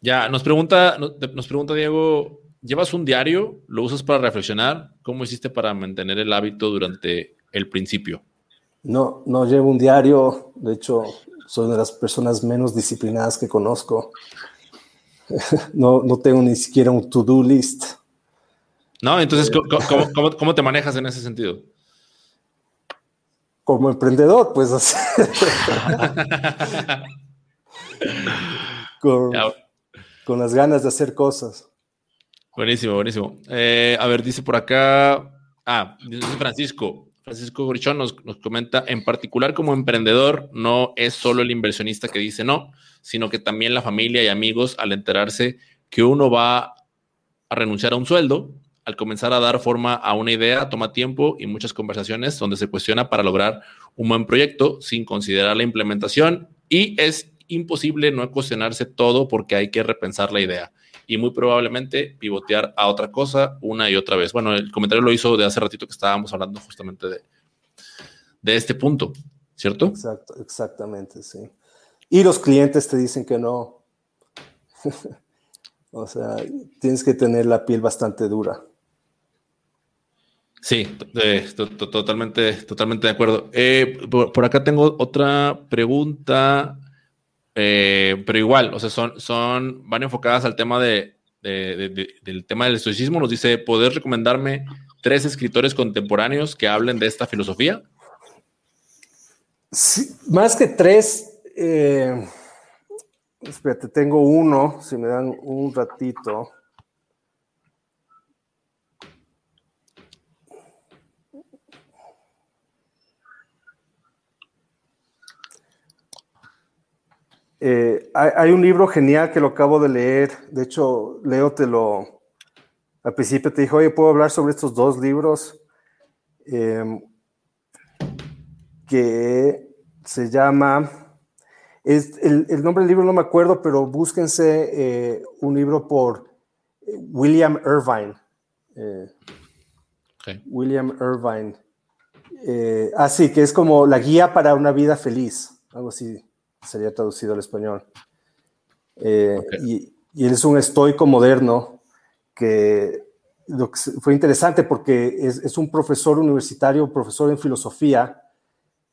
Ya, nos pregunta, nos pregunta Diego, ¿llevas un diario? ¿Lo usas para reflexionar? ¿Cómo hiciste para mantener el hábito durante el principio? No, no llevo un diario. De hecho, soy una de las personas menos disciplinadas que conozco. no, no tengo ni siquiera un to-do list. No, entonces, ¿cómo, te manejas en ese sentido? Como emprendedor, pues así. con, las ganas de hacer cosas. Buenísimo, buenísimo. Eh, a ver, dice por acá. Ah, dice Francisco. Francisco Gorichón nos, nos, comenta, en particular como emprendedor, no es solo el inversionista que dice no, sino que también la familia y amigos al enterarse que uno va a renunciar a un sueldo, al comenzar a dar forma a una idea, toma tiempo y muchas conversaciones donde se cuestiona para lograr un buen proyecto sin considerar la implementación y es imposible no cuestionarse todo porque hay que repensar la idea y muy probablemente pivotear a otra cosa una y otra vez. Bueno, el comentario lo hizo de hace ratito que estábamos hablando justamente de, de este punto, ¿cierto? Exacto, exactamente, sí. Y los clientes te dicen que no. o sea, tienes que tener la piel bastante dura. Sí, totalmente, totalmente de acuerdo. Eh, por, acá tengo otra pregunta, eh, pero igual, o sea, son, son, van enfocadas al tema de, del tema del estoicismo. Nos dice, ¿poder recomendarme tres escritores contemporáneos que hablen de esta filosofía? Más que tres, eh, espérate, tengo uno, si me dan un ratito. Eh, hay, un libro genial que lo acabo de leer. De hecho, Leo te lo. Al principio te dijo, oye, ¿puedo hablar sobre estos dos libros? Em, que se llama el, nombre del libro no me acuerdo, pero búsquense eh, un libro por eh, William Irvine. William Irvine. ah, sí, que es como la guía para una vida feliz. Algo así sería traducido al español. y, él es un estoico moderno que, fue interesante porque es, es un profesor universitario, profesor en filosofía,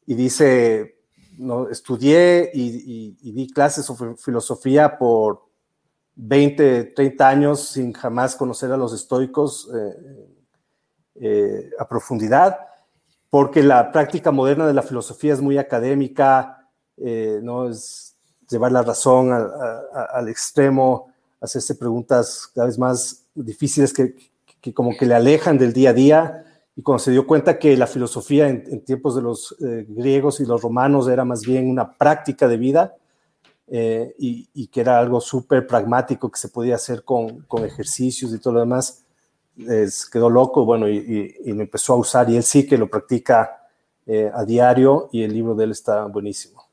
y dice, no, estudié y, di clases sobre filosofía por 20, 30 años sin jamás conocer a los estoicos eh, eh, a profundidad, porque la práctica moderna de la filosofía es muy académica, eh, no es llevar la razón al extremo, hacerse preguntas cada vez más difíciles que, como que le alejan del día a día y cuando se dio cuenta que la filosofía en, tiempos de los eh, griegos y los romanos era más bien una práctica de vida eh, y, que era algo súper pragmático que se podía hacer con, con ejercicios y todo lo demás, quedó loco, bueno, y, lo empezó a usar y él sí que lo practica a diario y el libro de él está buenísimo.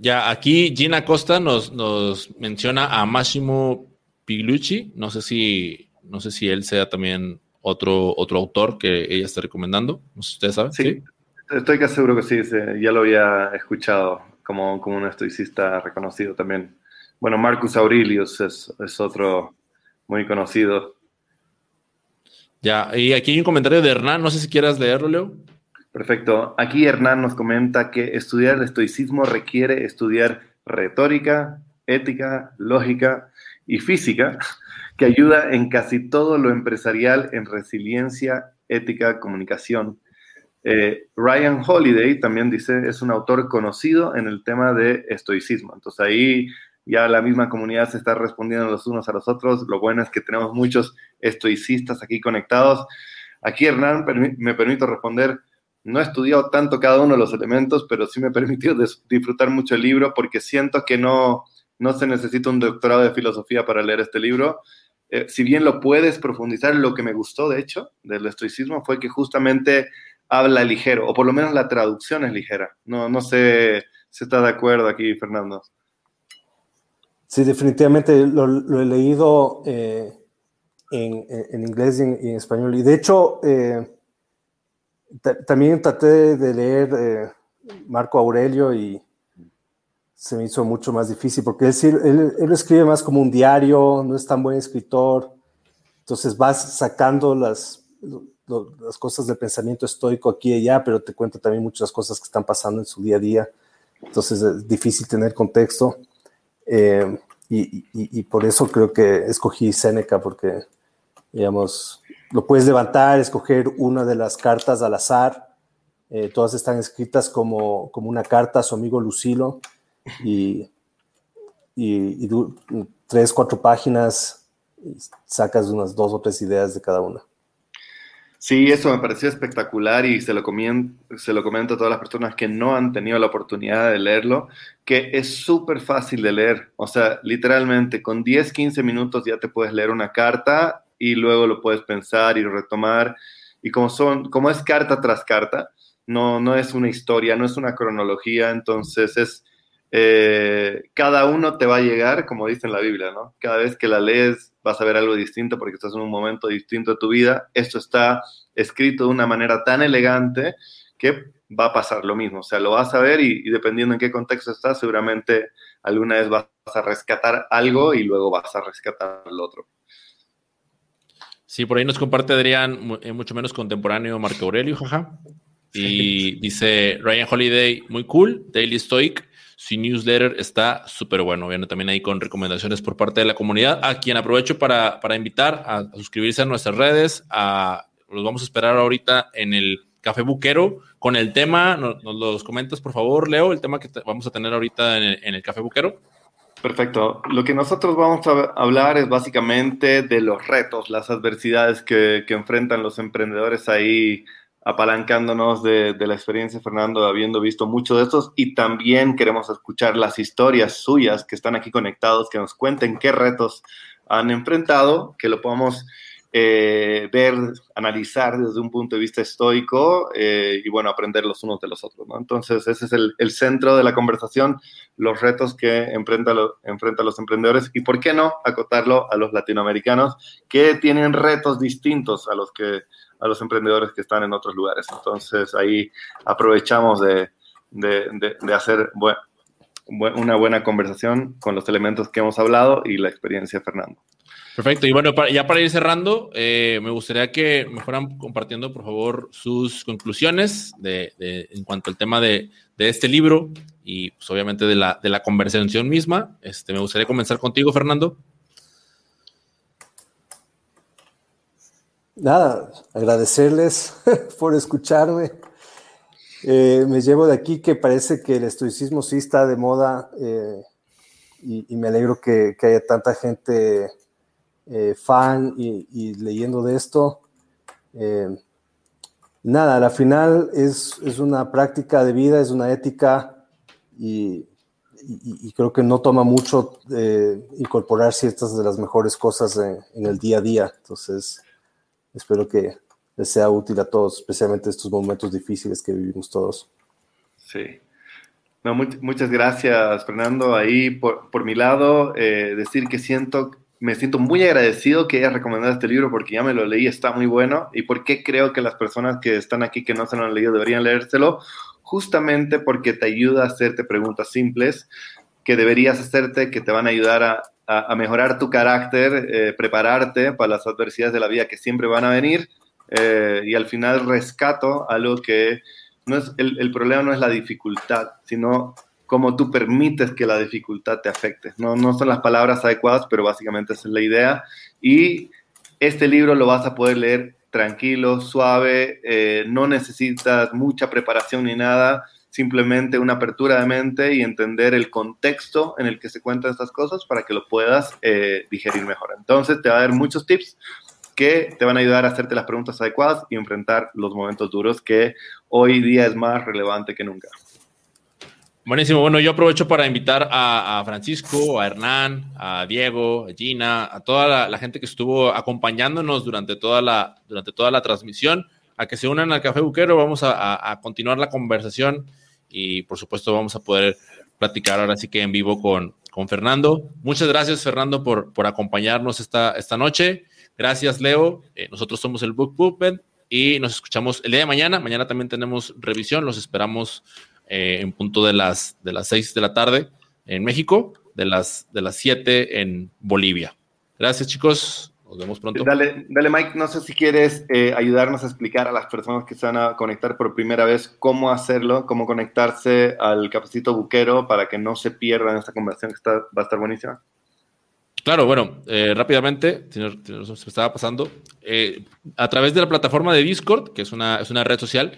Ya, aquí Gina Costa nos, nos menciona a Massimo Piglucci. No sé si, no sé si él sea también otro, otro autor que ella está recomendando. No sé si ustedes saben. Sí, estoy casi seguro que sí, ya lo había escuchado como, como un estoicista reconocido también. Bueno, Marcus Aurelius es, es otro muy conocido. Ya, y aquí hay un comentario de Hernán, no sé si quieras leerlo, Leo. Perfecto. Aquí Hernán nos comenta que estudiar el estoicismo requiere estudiar retórica, ética, lógica y física, que ayuda en casi todo lo empresarial en resiliencia, ética, comunicación. Eh, Ryan Holiday también dice, es un autor conocido en el tema de estoicismo. Entonces ahí ya la misma comunidad se está respondiendo los unos a los otros. Lo bueno es que tenemos muchos estoicistas aquí conectados. Aquí, Hernán, me permito responder no he estudiado tanto cada uno de los elementos, pero sí me permitió disfrutar mucho el libro porque siento que no, no se necesita un doctorado de filosofía para leer este libro. Eh, si bien lo puedes profundizar, lo que me gustó, de hecho, del estoicismo fue que justamente habla ligero, o por lo menos la traducción es ligera. No, no sé si está de acuerdo aquí, Fernando. Sí, definitivamente lo, he leído eh, en, inglés y en, español. Y de hecho, eh, también traté de leer eh, Marco Aurelio y se me hizo mucho más difícil porque él, él, escribe más como un diario, no es tan buen escritor, entonces vas sacando las, las cosas del pensamiento estoico aquí y allá, pero te cuenta también muchas cosas que están pasando en su día a día, entonces es difícil tener contexto. Eh, y, y, por eso creo que escogí Seneca porque, digamos, lo puedes levantar, escoger una de las cartas al azar. Eh, todas están escritas como, como una carta a su amigo Lucilo y, y, tres, cuatro páginas y sacas unas dos o tres ideas de cada una. Sí, eso me pareció espectacular y se lo, se lo comento a todas las personas que no han tenido la oportunidad de leerlo, que es súper fácil de leer. O sea, literalmente con 10, 15 minutos ya te puedes leer una carta y luego lo puedes pensar y retomar. Y como, son, como es carta tras carta, no, no es una historia, no es una cronología, entonces es, eh, cada uno te va a llegar, como dice en la Biblia, ¿no? Cada vez que la lees vas a ver algo distinto porque estás en un momento distinto de tu vida. Esto está escrito de una manera tan elegante que va a pasar lo mismo. O sea, lo vas a ver y, y dependiendo en qué contexto estás, seguramente alguna vez vas a rescatar algo y luego vas a rescatar el otro. Sí, por ahí nos comparte Adrián, eh, mucho menos contemporáneo Marco Aurelio, jaja. Y dice Ryan Holiday, muy cool, Daily Stoic, su newsletter está súper bueno. Viene también ahí con recomendaciones por parte de la comunidad, a quien aprovecho para, invitar a, suscribirse a nuestras redes. A, los vamos a esperar ahorita en el Café Buquero con el tema. Nos, los comentas, por favor, Leo, el tema que vamos a tener ahorita en en el Café Buquero. Perfecto. Lo que nosotros vamos a hablar es básicamente de los retos, las adversidades que, enfrentan los emprendedores ahí, apalancándonos de, de, la experiencia, Fernando, habiendo visto mucho de estos y también queremos escuchar las historias suyas que están aquí conectados, que nos cuenten qué retos han enfrentado, que lo podamos eh, ver, analizar desde un punto de vista estoico eh, y bueno, aprender los unos de los otros. ¿no? Entonces, ese es el, el, centro de la conversación, los retos que enfrentan enfrenta los emprendedores y, ¿por qué no?, acotarlo a los latinoamericanos que tienen retos distintos a los, que, a los emprendedores que están en otros lugares. Entonces, ahí aprovechamos de, de, de, hacer una buena conversación con los elementos que hemos hablado y la experiencia de Fernando. Perfecto. Y bueno, ya para ir cerrando, eh, me gustaría que me fueran compartiendo, por favor, sus conclusiones de, en cuanto al tema de, este libro y, pues, obviamente, de la, de la conversación misma. Este, me gustaría comenzar contigo, Fernando. Nada, agradecerles por escucharme. Eh, me llevo de aquí que parece que el estoicismo sí está de moda eh, y, me alegro que, que haya tanta gente eh, fan y, leyendo de esto. Eh, nada, al final es, es, una práctica de vida, es una ética y, creo que no toma mucho eh, incorporar ciertas de las mejores cosas en, el día a día. Entonces, espero que, les sea útil a todos, especialmente estos momentos difíciles que vivimos todos. Sí. No, muchas gracias, Fernando. Ahí, por, por mi lado, eh, decir que siento, me siento muy agradecido que hayas recomendado este libro porque ya me lo leí, está muy bueno. Y porque creo que las personas que están aquí que no se lo han leído deberían leérselo, justamente porque te ayuda a hacerte preguntas simples que deberías hacerte, que te van a ayudar a, a, mejorar tu carácter, eh, prepararte para las adversidades de la vida que siempre van a venir. Eh, y al final rescato algo que no es, el, problema no es la dificultad, sino cómo tú permites que la dificultad te afecte. No, no son las palabras adecuadas, pero básicamente esa es la idea. Y este libro lo vas a poder leer tranquilo, suave, eh, no necesitas mucha preparación ni nada, simplemente una apertura de mente y entender el contexto en el que se cuentan estas cosas para que lo puedas eh, digerir mejor. Entonces te va a dar muchos tips que te van a ayudar a hacerte las preguntas adecuadas y enfrentar los momentos duros que hoy día es más relevante que nunca. Buenísimo. Bueno, yo aprovecho para invitar a, Francisco, a Hernán, a Diego, a Gina, a toda la, gente que estuvo acompañándonos durante toda, la, durante toda la transmisión, a que se unan al Café Buquero. Vamos a, continuar la conversación y, por supuesto, vamos a poder platicar ahora sí que en vivo con, con Fernando. Muchas gracias, Fernando, por, por acompañarnos esta, esta noche. Gracias, Leo. Eh, nosotros somos el Book Movement y nos escuchamos el día de mañana. Mañana también tenemos revisión. Los esperamos eh, en punto de las, de las 6 de la tarde en México, de las, de las 7 en Bolivia. Gracias, chicos. Nos vemos pronto. Dale, dale Mike. No sé si quieres eh, ayudarnos a explicar a las personas que se van a conectar por primera vez cómo hacerlo, cómo conectarse al cafecito buquero para que no se pierdan esta conversación que está, va a estar buenísima. Claro, bueno, eh, rápidamente, se estaba pasando, eh, a través de la plataforma de Discord, que es una, es una red social,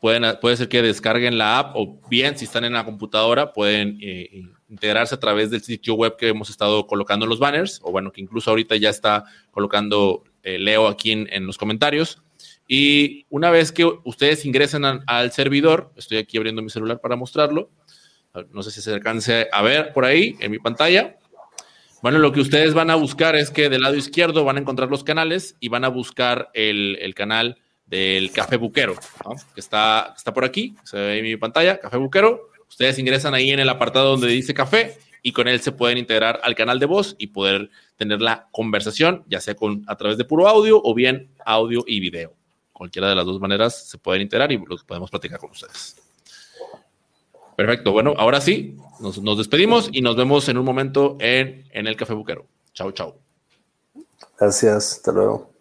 pueden, puede ser que descarguen la app o bien si están en la computadora pueden eh, integrarse a través del sitio web que hemos estado colocando los banners, o bueno, que incluso ahorita ya está colocando Leo aquí en, los comentarios. Y una vez que ustedes ingresen al servidor, estoy aquí abriendo mi celular para mostrarlo, no sé si se alcance a ver por ahí en mi pantalla bueno, lo que ustedes van a buscar es que del lado izquierdo van a encontrar los canales y van a buscar el, canal del Café Buquero, que está, está por aquí, se ve en mi pantalla, Café Buquero. Ustedes ingresan ahí en el apartado donde dice café y con él se pueden integrar al canal de voz y poder tener la conversación, ya sea con, a través de puro audio o bien audio y video. Cualquiera de las dos maneras se pueden integrar y los podemos platicar con ustedes. Perfecto. Bueno, ahora sí, nos, despedimos y nos vemos en un momento en, en el Café Buquero. Chao, chao. Gracias. Hasta luego.